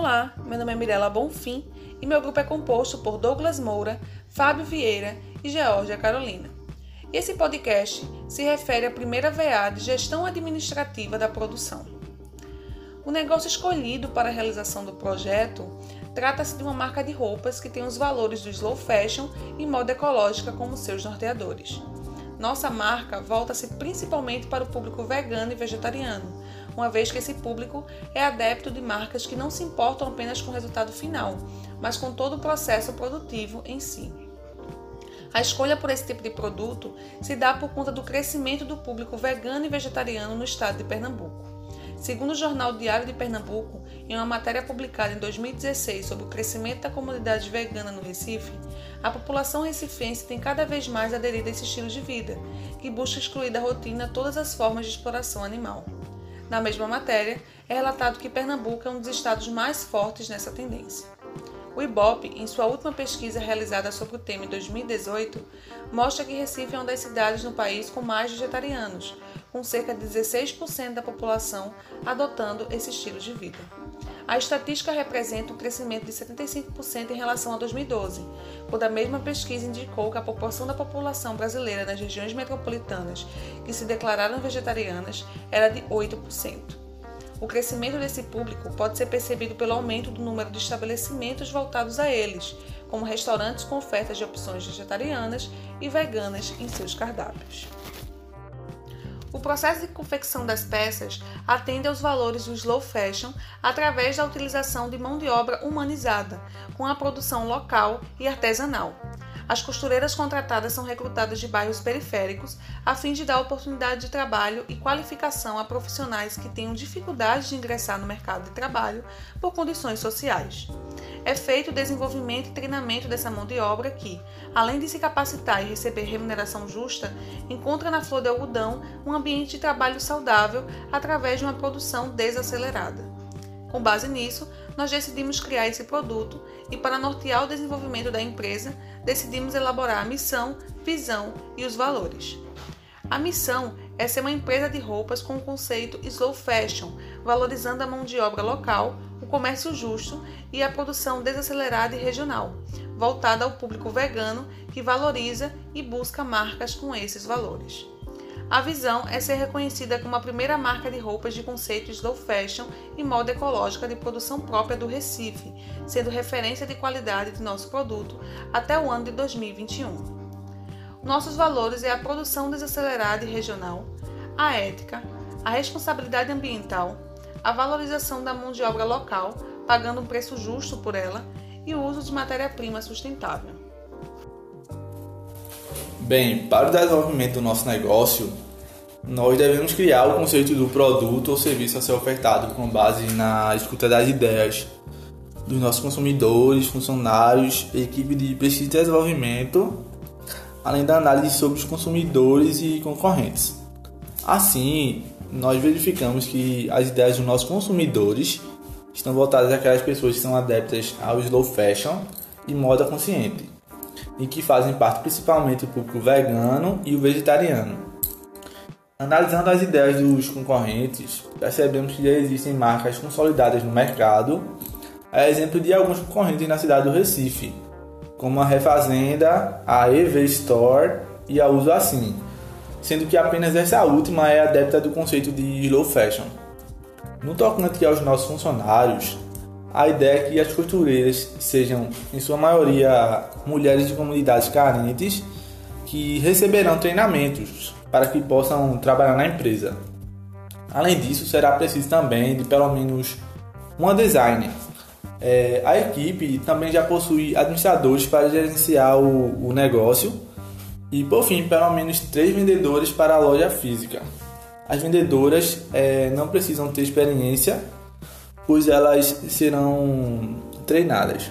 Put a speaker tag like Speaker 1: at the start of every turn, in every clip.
Speaker 1: Olá, meu nome é Mirella Bonfim e meu grupo é composto por Douglas Moura, Fábio Vieira e Georgia Carolina. Esse podcast se refere à primeira VA de gestão administrativa da produção. O negócio escolhido para a realização do projeto trata-se de uma marca de roupas que tem os valores do slow fashion e moda ecológica como seus norteadores. Nossa marca volta-se principalmente para o público vegano e vegetariano, uma vez que esse público é adepto de marcas que não se importam apenas com o resultado final, mas com todo o processo produtivo em si. A escolha por esse tipo de produto se dá por conta do crescimento do público vegano e vegetariano no estado de Pernambuco. Segundo o jornal Diário de Pernambuco, em uma matéria publicada em 2016 sobre o crescimento da comunidade vegana no Recife, a população recifense tem cada vez mais aderido a esse estilo de vida, que busca excluir da rotina todas as formas de exploração animal. Na mesma matéria, é relatado que Pernambuco é um dos estados mais fortes nessa tendência. O IBOP, em sua última pesquisa realizada sobre o tema em 2018, mostra que Recife é uma das cidades no país com mais vegetarianos, com cerca de 16% da população adotando esse estilo de vida. A estatística representa um crescimento de 75% em relação a 2012, quando a mesma pesquisa indicou que a proporção da população brasileira nas regiões metropolitanas que se declararam vegetarianas era de 8%. O crescimento desse público pode ser percebido pelo aumento do número de estabelecimentos voltados a eles, como restaurantes com ofertas de opções vegetarianas e veganas em seus cardápios. O processo de confecção das peças atende aos valores do slow fashion através da utilização de mão de obra humanizada, com a produção local e artesanal. As costureiras contratadas são recrutadas de bairros periféricos a fim de dar oportunidade de trabalho e qualificação a profissionais que tenham dificuldade de ingressar no mercado de trabalho por condições sociais. É feito o desenvolvimento e treinamento dessa mão de obra que, além de se capacitar e receber remuneração justa, encontra na flor de algodão um ambiente de trabalho saudável através de uma produção desacelerada. Com base nisso, nós decidimos criar esse produto e, para nortear o desenvolvimento da empresa, decidimos elaborar a missão, visão e os valores. A missão é ser uma empresa de roupas com o conceito slow fashion, valorizando a mão de obra local, o comércio justo e a produção desacelerada e regional, voltada ao público vegano que valoriza e busca marcas com esses valores. A visão é ser reconhecida como a primeira marca de roupas de conceito slow fashion e moda ecológica de produção própria do Recife, sendo referência de qualidade de nosso produto até o ano de 2021. Nossos valores é a produção desacelerada e regional, a ética, a responsabilidade ambiental, a valorização da mão de obra local, pagando um preço justo por ela, e o uso de matéria-prima sustentável.
Speaker 2: Bem, para o desenvolvimento do nosso negócio, nós devemos criar o conceito do produto ou serviço a ser ofertado com base na escuta das ideias dos nossos consumidores, funcionários, equipe de pesquisa e desenvolvimento, além da análise sobre os consumidores e concorrentes. Assim, nós verificamos que as ideias dos nossos consumidores estão voltadas àquelas pessoas que são adeptas ao slow fashion e moda consciente, e que fazem parte principalmente do público vegano e o vegetariano. Analisando as ideias dos concorrentes, percebemos que já existem marcas consolidadas no mercado, a exemplo de alguns concorrentes na cidade do Recife, como a Refazenda, a EV Store e a Uso Assim, sendo que apenas essa última é adepta do conceito de slow fashion. No tocante aos nossos funcionários, a ideia é que as costureiras sejam, em sua maioria, mulheres de comunidades carentes que receberão treinamentos para que possam trabalhar na empresa. Além disso, será preciso também de pelo menos uma designer. É, a equipe também já possui administradores para gerenciar o, o negócio e, por fim, pelo menos três vendedores para a loja física. As vendedoras é, não precisam ter experiência, pois elas serão treinadas.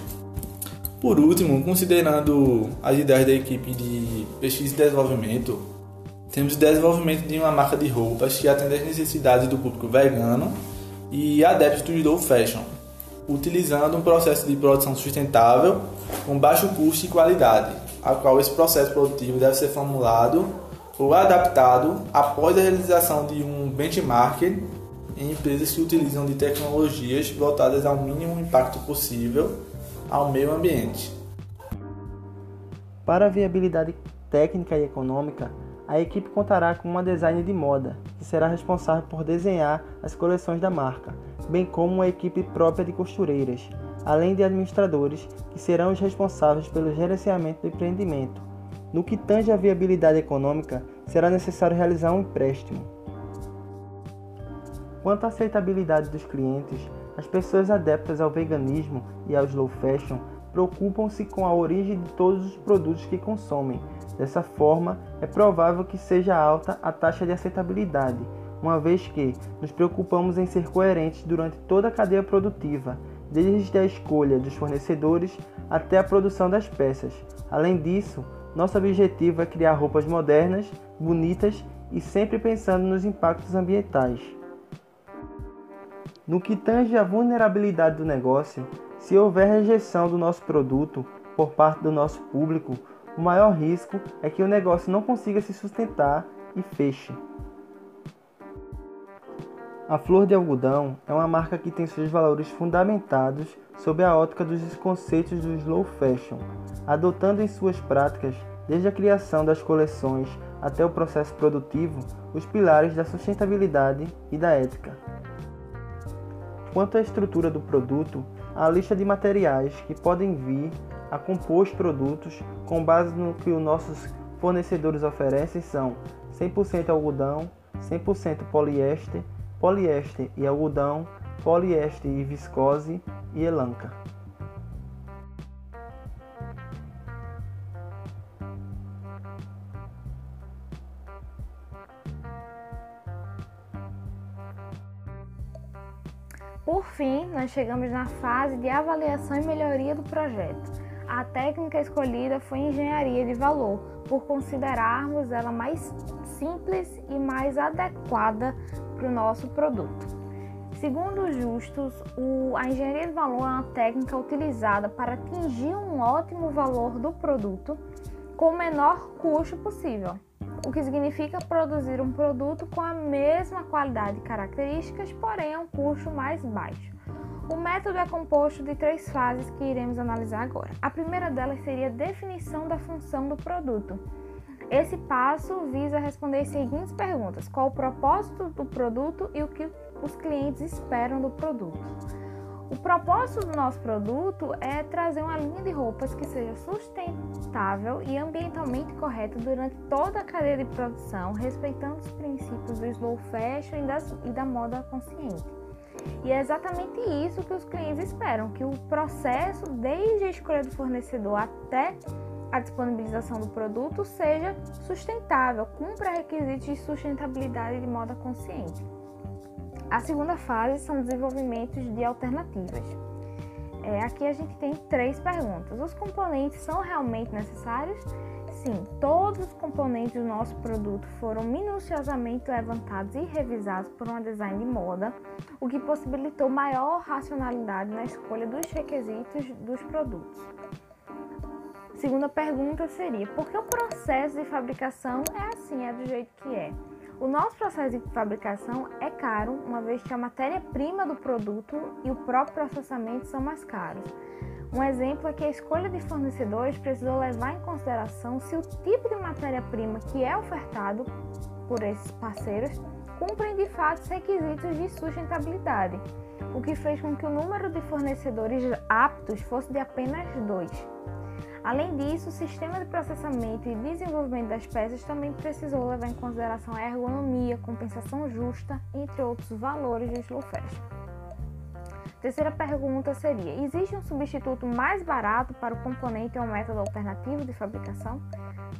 Speaker 2: Por último, considerando as ideias da equipe de pesquisa e desenvolvimento, temos o desenvolvimento de uma marca de roupas que atende às necessidades do público vegano e adepto do fashion, utilizando um processo de produção sustentável com baixo custo e qualidade, a qual esse processo produtivo deve ser formulado ou adaptado após a realização de um benchmark em empresas que utilizam de tecnologias voltadas ao mínimo impacto possível ao meio ambiente.
Speaker 3: Para a viabilidade técnica e econômica, a equipe contará com uma designer de moda, que será responsável por desenhar as coleções da marca, bem como uma equipe própria de costureiras, além de administradores, que serão os responsáveis pelo gerenciamento do empreendimento. No que tange à viabilidade econômica, será necessário realizar um empréstimo. Quanto à aceitabilidade dos clientes, as pessoas adeptas ao veganismo e ao slow fashion preocupam-se com a origem de todos os produtos que consomem. Dessa forma, é provável que seja alta a taxa de aceitabilidade, uma vez que nos preocupamos em ser coerentes durante toda a cadeia produtiva, desde a escolha dos fornecedores até a produção das peças. Além disso, nosso objetivo é criar roupas modernas, bonitas e sempre pensando nos impactos ambientais. No que tange à vulnerabilidade do negócio, se houver rejeição do nosso produto por parte do nosso público, o maior risco é que o negócio não consiga se sustentar e feche. A Flor de Algodão é uma marca que tem seus valores fundamentados sob a ótica dos conceitos do slow fashion, adotando em suas práticas, desde a criação das coleções até o processo produtivo, os pilares da sustentabilidade e da ética. Quanto à estrutura do produto, a lista de materiais que podem vir a compor os produtos com base no que os nossos fornecedores oferecem são 100% algodão, 100% poliéster, poliéster e algodão, poliéster e viscose e elanca.
Speaker 4: Por fim, nós chegamos na fase de avaliação e melhoria do projeto. A técnica escolhida foi engenharia de valor, por considerarmos ela mais simples e mais adequada para o nosso produto. Segundo Justus, o, a engenharia de valor é uma técnica utilizada para atingir um ótimo valor do produto com o menor custo possível o que significa produzir um produto com a mesma qualidade e características, porém a um custo mais baixo. O método é composto de três fases que iremos analisar agora. A primeira delas seria a definição da função do produto. Esse passo visa responder as seguintes perguntas: qual o propósito do produto e o que os clientes esperam do produto. O propósito do nosso produto é trazer uma linha de roupas que seja sustentável e ambientalmente correta durante toda a cadeia de produção, respeitando os princípios do slow fashion e, das, e da moda consciente. E é exatamente isso que os clientes esperam, que o processo, desde a escolha do fornecedor até a disponibilização do produto, seja sustentável, cumpra requisitos de sustentabilidade de moda consciente. A segunda fase são desenvolvimentos de alternativas. É, aqui a gente tem três perguntas. Os componentes são realmente necessários? Sim, todos os componentes do nosso produto foram minuciosamente levantados e revisados por uma design de moda, o que possibilitou maior racionalidade na escolha dos requisitos dos produtos. Segunda pergunta seria: por que o processo de fabricação é assim, é do jeito que é? O nosso processo de fabricação é caro, uma vez que a matéria-prima do produto e o próprio processamento são mais caros. Um exemplo é que a escolha de fornecedores precisou levar em consideração se o tipo de matéria-prima que é ofertado por esses parceiros cumprem de fato os requisitos de sustentabilidade, o que fez com que o número de fornecedores aptos fosse de apenas dois. Além disso, o sistema de processamento e desenvolvimento das peças também precisou levar em consideração a ergonomia, compensação justa, entre outros valores de slow fashion. Terceira pergunta seria: existe um substituto mais barato para o componente ou método alternativo de fabricação?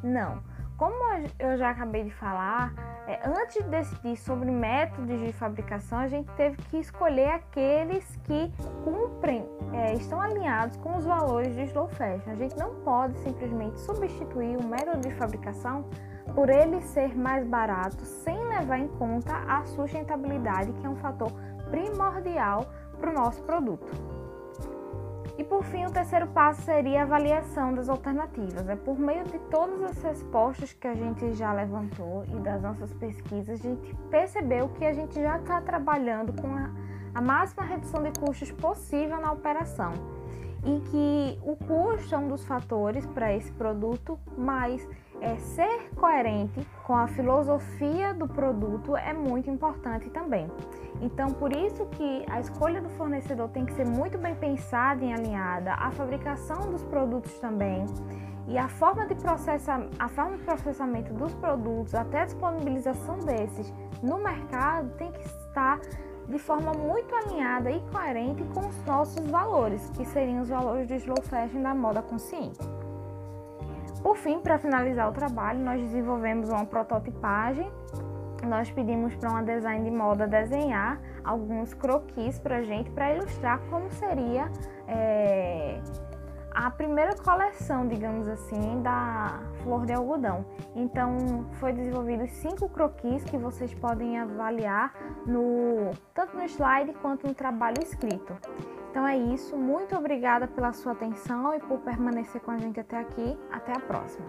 Speaker 4: Não. Como eu já acabei de falar, é, antes de decidir sobre métodos de fabricação, a gente teve que escolher aqueles que cumprem, é, estão alinhados com os valores do slow fashion. A gente não pode simplesmente substituir o método de fabricação por ele ser mais barato, sem levar em conta a sustentabilidade, que é um fator primordial para o nosso produto. E por fim, o terceiro passo seria a avaliação das alternativas. É por meio de todas as respostas que a gente já levantou e das nossas pesquisas, a gente percebeu que a gente já está trabalhando com a, a máxima redução de custos possível na operação e que o custo é um dos fatores para esse produto, mas é, ser coerente com a filosofia do produto é muito importante também. Então, por isso que a escolha do fornecedor tem que ser muito bem pensada e alinhada, a fabricação dos produtos também e a forma de processa, a forma de processamento dos produtos até a disponibilização desses no mercado tem que estar de forma muito alinhada e coerente com os nossos valores, que seriam os valores do slow fashion da moda consciente. Por fim, para finalizar o trabalho, nós desenvolvemos uma prototipagem. Nós pedimos para uma design de moda desenhar alguns croquis para a gente para ilustrar como seria é, a primeira coleção, digamos assim, da flor de algodão. Então, foi desenvolvido cinco croquis que vocês podem avaliar no tanto no slide quanto no trabalho escrito. Então é isso. Muito obrigada pela sua atenção e por permanecer com a gente até aqui. Até a próxima.